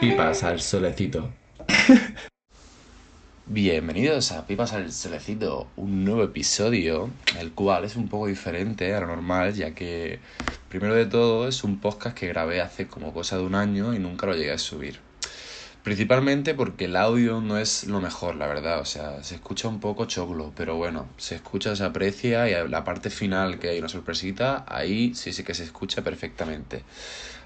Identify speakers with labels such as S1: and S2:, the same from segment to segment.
S1: Pipas al solecito. Bienvenidos a Pipas al Solecito, un nuevo episodio, el cual es un poco diferente a lo normal, ya que primero de todo es un podcast que grabé hace como cosa de un año y nunca lo llegué a subir. Principalmente porque el audio no es lo mejor, la verdad. O sea, se escucha un poco choclo, pero bueno, se escucha, se aprecia y la parte final que hay una sorpresita, ahí sí sí que se escucha perfectamente.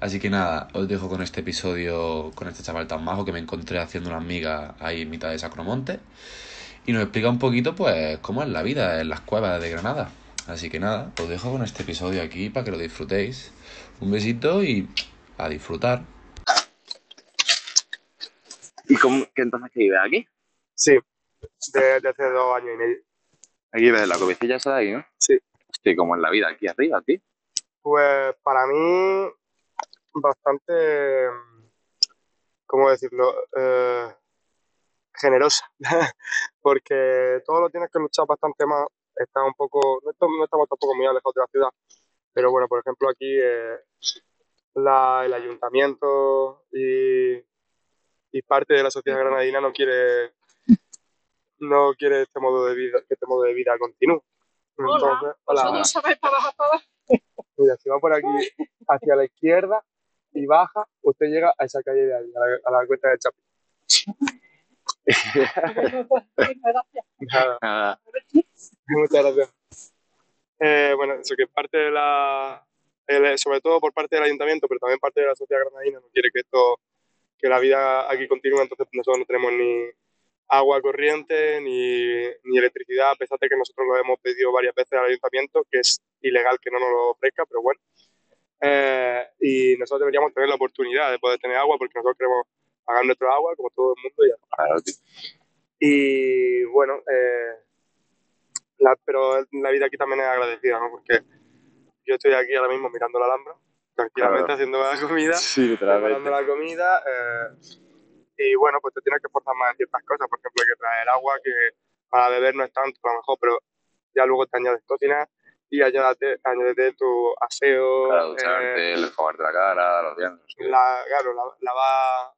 S1: Así que nada, os dejo con este episodio con este chaval tan majo que me encontré haciendo una amiga ahí en mitad de Sacromonte. Y nos explica un poquito, pues, cómo es la vida en las cuevas de Granada. Así que nada, os dejo con este episodio aquí para que lo disfrutéis. Un besito y a disfrutar.
S2: ¿Y cómo, qué entonces que vives aquí?
S3: Sí, desde hace dos años y medio.
S2: Aquí en la cobicilla esa de ahí, ¿no?
S3: Sí.
S2: Hostia, como en la vida aquí arriba, aquí.
S3: Pues para mí, bastante, ¿cómo decirlo? Eh, generosa. Porque todo lo tienes que luchar bastante más. Está un poco, no estamos, no estamos tampoco muy alejados de la ciudad. Pero bueno, por ejemplo, aquí eh, la, el ayuntamiento y y parte de la sociedad granadina no quiere no quiere este modo de vida que este modo de vida continúe.
S4: Entonces hola, hola. sabéis para bajar para
S3: mira si va por aquí hacia la izquierda y baja usted llega a esa calle de ahí a la, a la cuenta de Chapi.
S4: Gracias
S3: Nada. muchas gracias. Eh, bueno eso que parte de la el, sobre todo por parte del ayuntamiento pero también parte de la sociedad granadina no quiere que esto que la vida aquí continúa, entonces nosotros no tenemos ni agua corriente ni, ni, electricidad, a pesar de que nosotros lo hemos pedido varias veces al ayuntamiento, que es ilegal que no nos lo ofrezca, pero bueno. Eh, y nosotros deberíamos tener la oportunidad de poder tener agua porque nosotros queremos pagar nuestro agua como todo el mundo.
S2: Claro,
S3: y bueno, eh, pero la vida aquí también es agradecida, ¿no? Porque yo estoy aquí ahora mismo mirando la Alhambra tranquilamente claro. haciendo la comida,
S2: sí,
S3: preparando la comida. Eh, y bueno, pues te tienes que esforzar más en ciertas cosas. Por ejemplo, hay que traer agua, que para beber no es tanto, a lo mejor, pero ya luego te añades cocinar y añádete, añádete tu aseo.
S2: Claro, ducharte, eh, el la cara, los dientes.
S3: La, claro, lavar la,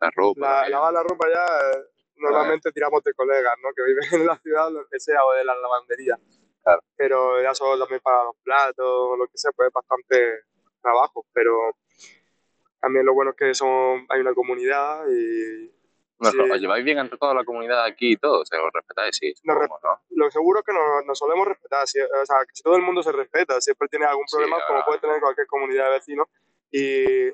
S2: la ropa.
S3: La, lavar la ropa ya, eh, normalmente tiramos de colegas, ¿no? Que viven en la ciudad lo que sea, o de la lavandería.
S2: Claro.
S3: Pero ya solo también para los platos, lo que sea, pues es bastante trabajo, pero también lo bueno es que son, hay una comunidad y...
S2: Nos sí. ¿Os lleváis bien entre toda la comunidad aquí y todo? ¿Se os respetáis? Sí,
S3: supongo, ¿no? Lo seguro es que nos, nos solemos respetar. Si, o sea, que si todo el mundo se respeta, siempre tiene algún problema, sí, como puede tener cualquier comunidad de vecinos. Y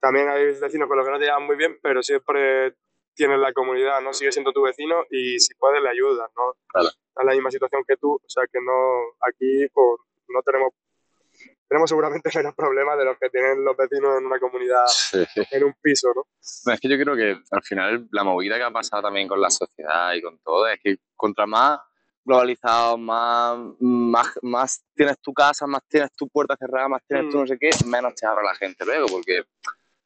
S3: también hay vecinos con los que no te llevan muy bien, pero siempre tienes la comunidad, ¿no? Sigue siendo tu vecino y si puedes le ayudas, ¿no?
S2: Claro.
S3: Está en la misma situación que tú, o sea que no, aquí pues, no tenemos tenemos seguramente menos problemas de los que tienen los vecinos en una comunidad,
S2: sí.
S3: en un piso, ¿no?
S2: Es que yo creo que al final la movida que ha pasado también con la sociedad y con todo es que contra más globalizado, más, más, más tienes tu casa, más tienes tu puerta cerrada, más tienes mm. tu no sé qué, menos te abre la gente luego, porque...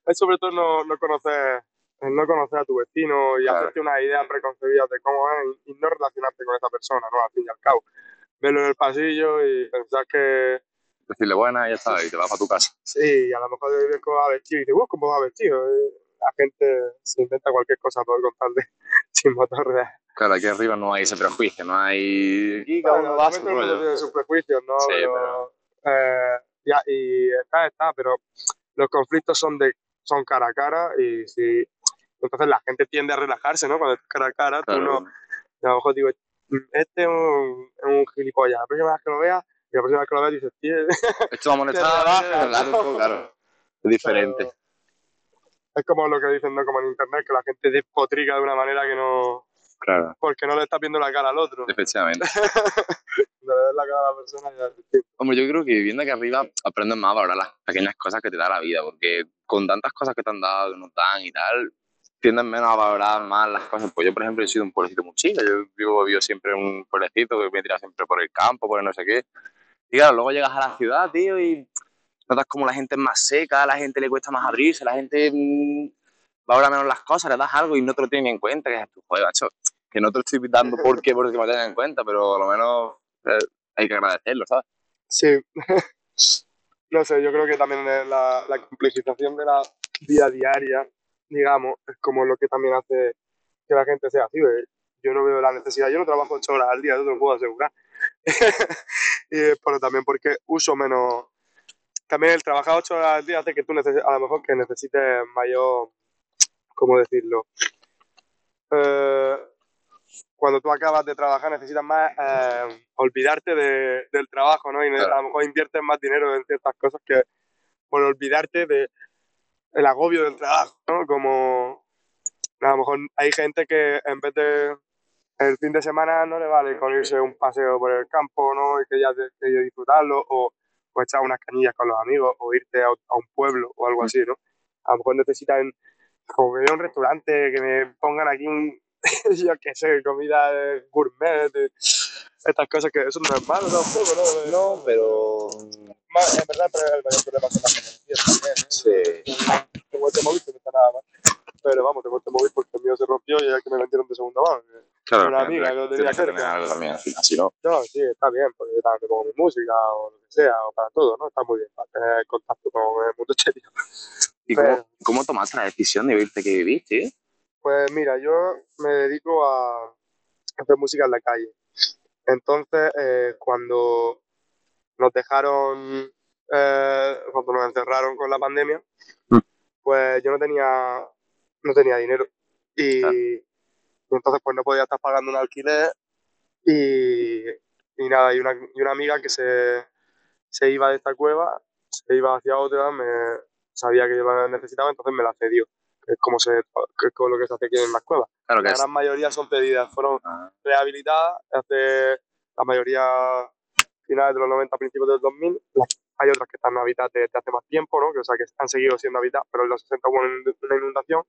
S3: Es sobre todo no, no conocer no conocer a tu vecino y claro. hacerte una idea preconcebida de cómo es y no relacionarte con esa persona, ¿no? Al fin y al cabo. Verlo en el pasillo y pensar que
S2: decirle buena y ya está, y te vas para tu casa.
S3: Sí, a lo mejor te vienes cómo va vestido y dices, ¿cómo va vestido? La gente se inventa cualquier cosa por contarle sin motor.
S2: Claro, aquí arriba no hay ese prejuicio, no hay...
S3: Aquí cada uno va a su rollo. sus prejuicios, ¿no?
S2: Sí, pero...
S3: pero... Eh, ya, y está, está, pero los conflictos son de son cara a cara y si... Entonces la gente tiende a relajarse, ¿no? Cuando es cara a cara,
S2: claro.
S3: tú no... A lo mejor digo, este es un, un gilipollas, la próxima vez que lo veas y la próxima vez que lo veas dices, tío.
S2: Esto va a molestar claro, claro. Es diferente.
S3: Pero es como lo que dicen, ¿no? Como en internet, que la gente despotrica de una manera que no.
S2: Claro.
S3: Porque no le estás viendo la cara al otro.
S2: Efectivamente.
S3: no le ves la cara a la persona ya es distinto.
S2: Hombre, yo creo que viviendo aquí arriba aprendes más a valorar las pequeñas cosas que te da la vida, porque con tantas cosas que te han dado, que dan y tal, tienden menos a valorar más las cosas. Pues yo, por ejemplo, he sido un pueblecito muy chico. Yo vivo, vivo siempre en un pueblecito que me tira siempre por el campo, por el no sé qué. Y claro, luego llegas a la ciudad, tío, y notas como la gente es más seca, la gente le cuesta más abrirse, la gente mmm, valora menos las cosas, le das algo y no te lo tienen en cuenta, que es tu joder, macho, que no te lo estoy dando porque, porque me lo tengan en cuenta, pero a lo menos eh, hay que agradecerlo, ¿sabes?
S3: Sí. no sé, yo creo que también la, la complejización de la vida diaria, digamos, es como lo que también hace que la gente sea así. ¿ves? Yo no veo la necesidad, yo no trabajo ocho horas al día, eso te lo puedo asegurar. y, pero también porque uso menos. También el trabajar ocho horas al día hace que tú neces- a lo mejor que necesites mayor. ¿Cómo decirlo? Eh, cuando tú acabas de trabajar necesitas más eh, olvidarte de- del trabajo, ¿no? Y
S2: Claro.
S3: a lo mejor inviertes más dinero en ciertas cosas que por olvidarte de el agobio del trabajo, ¿no? Como a lo mejor hay gente que en vez de el fin de semana no le vale con irse un paseo por el campo, ¿no? Y que ya que disfrutarlo, o, o echar unas canillas con los amigos, o irte a, a un pueblo o algo así, ¿no? A lo mejor necesitan como que un restaurante, que me pongan aquí, un- yo qué sé, comida de gourmet, de- estas cosas que eso no es malo tampoco, ¿no?
S2: No, pero.
S3: En verdad, pero el mayor problema son las también, ¿eh?
S2: Sí.
S3: Tengo este móvil que no está nada mal. Pero vamos, tengo este móvil porque el mío se rompió y el que me vendieron de segunda mano.
S2: Claro,
S3: Una amiga que lo tenía
S2: que algo también, al final, si no.
S3: No, sí, está bien, porque yo también pongo mi música o lo que sea, o para todo, ¿no? Está muy bien, para tener contacto con el mundo exterior.
S2: ¿Y
S3: Pero-
S2: cómo, cómo tomaste la decisión de irte que vivís, tío?
S3: Pues mira, yo me dedico a hacer música en la calle. Entonces, eh, cuando nos dejaron, eh, cuando nos encerraron con la pandemia,
S2: Mm.
S3: pues yo no tenía, no tenía dinero. Y,
S2: Claro.
S3: y entonces pues no podía estar pagando un alquiler y, y nada, y una, y una amiga que se, se iba de esta cueva, se iba hacia otra, me sabía que yo la necesitaba, entonces me la cedió, que es como se, que es como lo que se hace aquí en las cuevas.
S2: Claro que
S3: La
S2: es.
S3: gran mayoría son cedidas, fueron
S2: Ah,
S3: rehabilitadas hace la mayoría finales de los 90, principios del 2000. Las- hay otras que están habitadas desde hace más tiempo, ¿no? que, o sea, que han seguido siendo habitadas, pero en los 60 hubo una inundación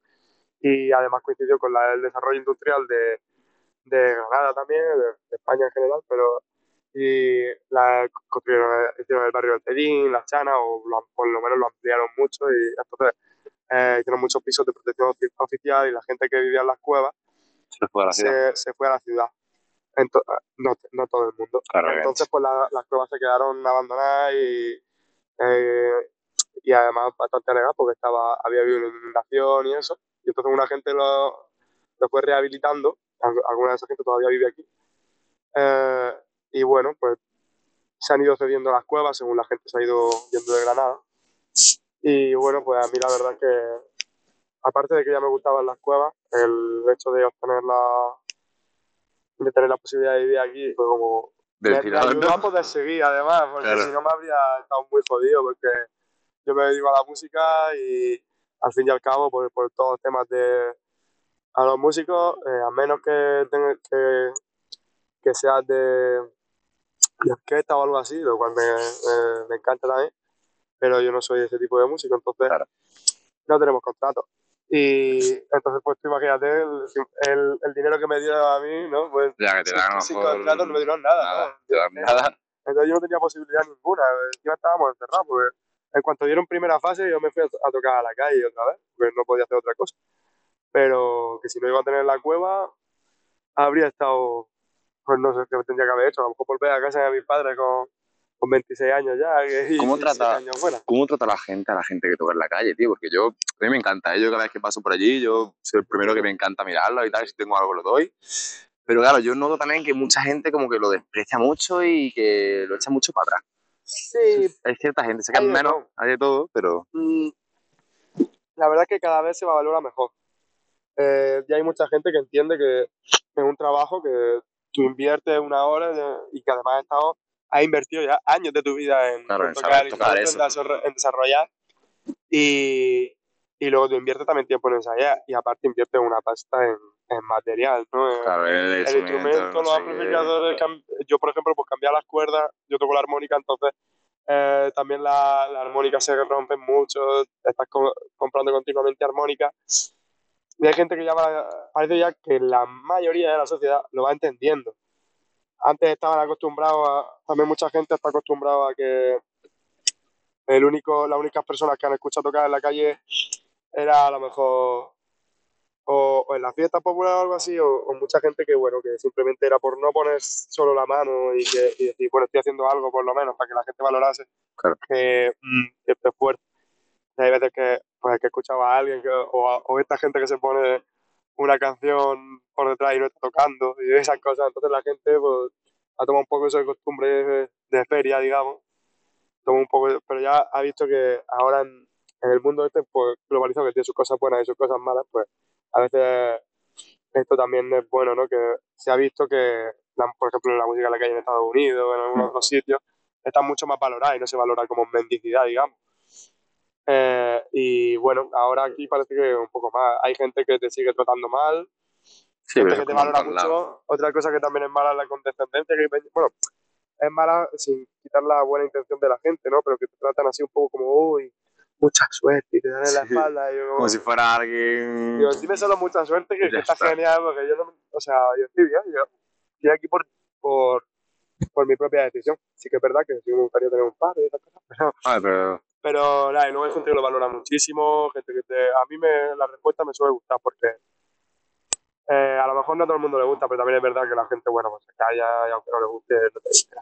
S3: y además coincidió con la- el desarrollo industrial de, de Granada también, de, de España en general, pero y la construyeron, hicieron el barrio del Cedín, las Chanas, o lo- por lo menos lo ampliaron mucho y entonces eh, hicieron muchos pisos de protección ofi- oficial y la gente que vivía en las cuevas
S2: se fue a la ciudad.
S3: se, se fue a la ciudad. Ento- no, no todo el mundo.
S2: Claro,
S3: Entonces, pues la- las cuevas se quedaron abandonadas y, eh, y además bastante alegadas porque estaba, había habido una inundación y eso. Y entonces una gente lo, lo fue rehabilitando, al- alguna de esa gente todavía vive aquí. Eh, y bueno, pues se han ido cediendo las cuevas según la gente se ha ido yendo de Granada. Y bueno, pues a mí la verdad es que, aparte de que ya me gustaban las cuevas, el hecho de obtener la, de tener la posibilidad de vivir aquí fue como
S2: Del tirón, ¿no?
S3: a poder seguir además, porque
S2: Claro.
S3: si no me habría estado muy jodido, porque yo me dedico a la música y al fin y al cabo, por, por todos los temas de a los músicos, eh, a menos que, que, que seas de, de orquesta o algo así, lo cual me, me- me encanta también, pero yo no soy ese tipo de músico, entonces
S2: Claro.
S3: no tenemos contrato. Y entonces, pues tú imagínate el, el, el dinero que me dio a mí, ¿no? Pues
S2: Ya que te dan
S3: sin contrato no me dieron nada,
S2: nada,
S3: ¿no?
S2: te dan nada.
S3: Entonces yo no tenía posibilidad ninguna. Encima estábamos encerrados, porque en cuanto dieron primera fase yo me fui a, a tocar a la calle otra vez, porque no podía hacer otra cosa. Pero que si no iba a tener la cueva, habría estado, pues no sé qué tendría que haber hecho. A lo mejor volver a casa de mis padres con, con 26 años ya. y-
S2: ¿Cómo trata-
S3: años fuera.
S2: ¿Cómo trata la gente a la gente que toca en la calle, tío? Porque yo, a mí me encanta, ¿eh? yo cada vez que paso por allí, yo soy el primero que me encanta mirarlo y tal, si tengo algo lo doy. Pero claro, yo noto también que mucha gente como que lo desprecia mucho y que lo echa mucho para atrás.
S3: Sí,
S2: Hay cierta gente, sé que
S3: Hay
S2: menos,
S3: todo.
S2: hay de todo, pero
S3: Mm, la verdad es que cada vez se valora mejor. Eh, ya hay mucha gente que entiende que es un trabajo que tú inviertes una hora y que además has, estado, has invertido ya años de tu vida en,
S2: Claro,
S3: en tocar, desarro- en desarrollar y, y luego tú inviertes también tiempo en ensayar y aparte inviertes una pasta en, en material, ¿no?
S2: Claro, el,
S3: el
S2: instrumento,
S3: los amplificadores, yo por ejemplo, pues cambiar las cuerdas, yo toco la armónica, entonces eh, también la, la armónica se rompen mucho, estás co- comprando continuamente armónica. Y hay gente que ya va, parece ya que la mayoría de la sociedad lo va entendiendo. Antes estaban acostumbrados a, también mucha gente está acostumbrada a que el único, las únicas personas que han escuchado tocar en la calle era a lo mejor o, o en la fiesta popular o algo así, o, o mucha gente que, bueno, que simplemente era por no poner solo la mano y, que, y decir, bueno, estoy haciendo algo por lo menos para que la gente valorase
S2: Claro.
S3: que, mm, que fuerte. Y hay veces que, pues, que escuchaba a alguien que- o, a- o esta gente que se pone una canción por detrás y no está tocando y esas cosas. Entonces la gente pues, ha tomado un poco eso de costumbre de, de feria, digamos. Toma un poco, pero ya ha visto que ahora en, en el mundo este pues, globalizado, que tiene sus cosas buenas y sus cosas malas, pues a veces esto también es bueno, ¿no? Que se ha visto que, la- por ejemplo, la música que hay en Estados Unidos en algunos otros sitios está mucho más valorada y no se valora como mendicidad, digamos. Eh, y bueno, ahora aquí parece que un poco más. Hay gente que te sigue tratando mal,
S2: Sí,
S3: gente que te
S2: en
S3: valora mucho. Otra cosa que también es mala es la condescendencia, que bueno, es mala sin quitar la buena intención de la gente, ¿no? Pero que te tratan así un poco como, uy, mucha suerte y te dan en la
S2: Sí,
S3: espalda. Y yo como,
S2: Como si fuera alguien...
S3: Digo, dime solo mucha suerte, que, que está,
S2: está.
S3: genial, porque yo no, o sea, yo estoy bien, yo estoy aquí por, por, por mi propia decisión. Sí que es verdad que sí me gustaría tener un par y esas cosas, pero,
S2: Ay, pero...
S3: pero nada, y luego hay gente que lo valora muchísimo, gente que te, a mí me, la respuesta me suele gustar porque eh, a lo mejor no a todo el mundo le gusta, pero también es verdad que la gente, bueno, pues se calla y aunque no le guste, no te dice.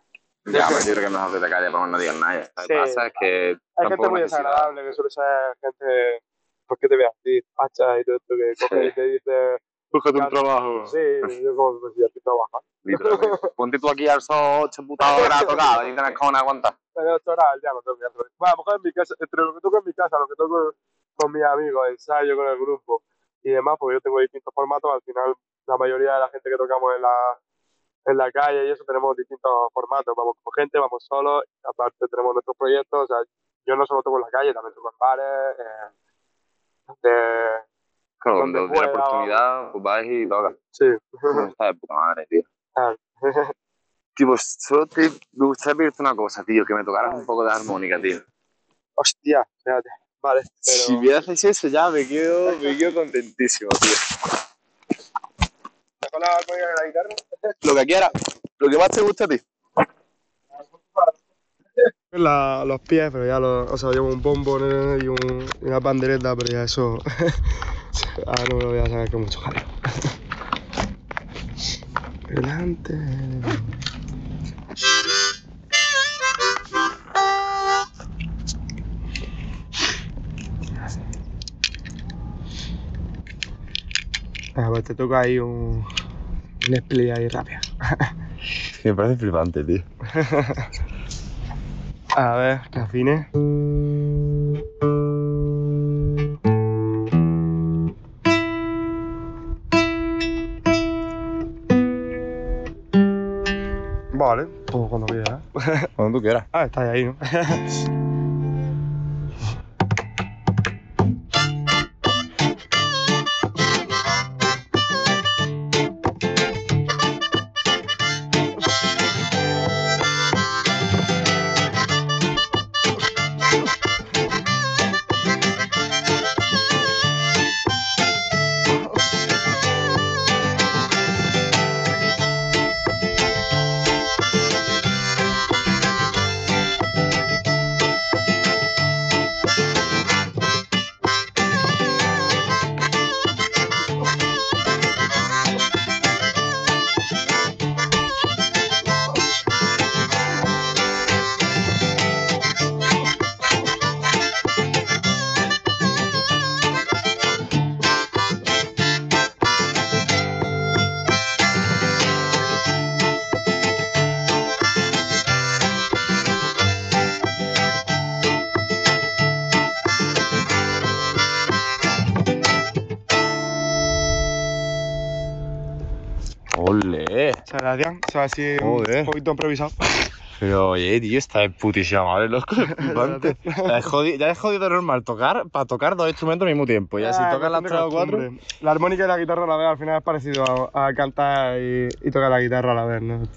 S2: Ya, pues yo creo que es mejor que te calles para que no digan nada. ya. Lo que pasa es que
S3: Hay gente muy
S2: necesita-
S3: desagradable, que suele ser gente, pues que te ve así, facha y todo esto, que coge
S2: Sí.
S3: y te dice,
S2: Búscate
S3: un
S2: trabajo.
S3: sí, yo como, pues ya estoy trabajando.
S2: Ponte tú aquí al sol ocho putas horas a tocar y tienes con aguantar.
S3: de ocho horas al día no tengo que hacer. Bueno, a lo mejor en mi casa, entre lo que toco en mi casa, lo que toco con mis amigos, ensayo con el grupo y demás, porque yo tengo distintos formatos, al final la mayoría de la gente que tocamos en la, en la calle y eso tenemos distintos formatos, vamos con gente, vamos solos, aparte tenemos nuestros proyectos, o sea, yo no solo toco en la calle, también toco en bares, eh, de-
S2: Claro,
S3: Donde
S2: donde tienes
S3: pueda,
S2: oportunidad, pues vas y tocas.
S3: sí.
S2: Está de puta madre, tío.
S3: Ah.
S2: Tío, pues solo te, me gustaría pedirte una cosa, tío, que me tocaras un poco de armónica, tío.
S3: Hostia, espérate, vale, pero...
S2: Si me haces eso ya me quedo, me quedo contentísimo, tío.
S3: ¿Con la armónica de la guitarra?
S2: Lo que quieras, lo que más te guste a ti.
S3: La- los pies, pero ya lo, o sea, llevo un bombo y, un, y una pandereta, pero ya eso. Ahora no me lo voy a sacar con mucho jaleo. Delante. Ah, pues te toca ahí un. Un split ahí rápido.
S1: Me parece flipante, tío.
S3: A ver, que afine. Vale, pues cuando quieras.
S1: Cuando tú quieras.
S3: Ah, está ahí, ¿no? Gracias. O sea, así un poquito improvisado.
S1: Pero oye, tío, está de putísima madre, loco. ya, es jodido, ya es jodido normal tocar para tocar dos instrumentos al mismo tiempo. Ya si
S3: Ah,
S1: tocas las tres
S3: de
S1: o cuatro.
S3: La armónica y la guitarra a la vez al final es parecido a, a cantar y, y tocar la guitarra a la vez, ¿no?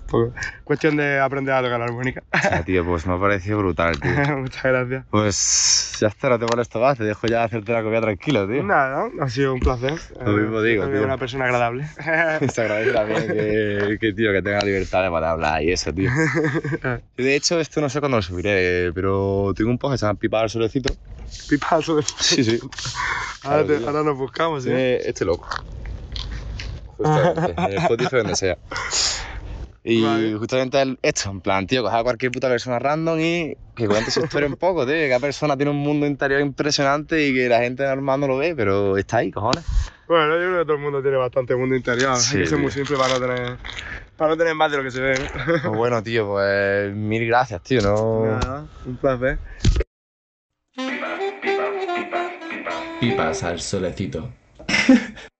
S3: Cuestión de aprender a tocar la armónica.
S1: Ah, tío, pues me ha parecido brutal, tío.
S3: Muchas gracias.
S1: Pues ya está, no te molesto más, te dejo ya hacerte la comida tranquilo, tío.
S3: Nada, ha sido un placer.
S1: Lo mismo digo, tío.
S3: una persona agradable.
S1: Se agradece también que, que, tío, que tenga libertad para hablar y eso, tío. Yo, de hecho, esto no sé cuándo lo subiré, pero tengo un post que se llama Pipa al solecito.
S3: Pipazo de...
S1: Sí, sí.
S3: Ahora, te- ahora nos buscamos, ¿sí?
S2: Eh, este loco. Justamente, en Spotify donde sea. Y
S3: Vale.
S2: justamente el- esto, en plan, tío, coger a cualquier puta persona random y que cuente su historia un poco, tío. que Cada persona tiene un mundo interior impresionante y que la gente normal no lo ve, pero está ahí, cojones.
S3: Bueno, yo creo que todo el mundo tiene bastante mundo interior.
S2: Sí,
S3: Hay que ser muy simple para no tener, para no tener más de lo que se ve. ¿no?
S2: Pues bueno, tío, pues mil gracias, tío. No...
S3: Nada, un placer.
S1: Pipas al solecito.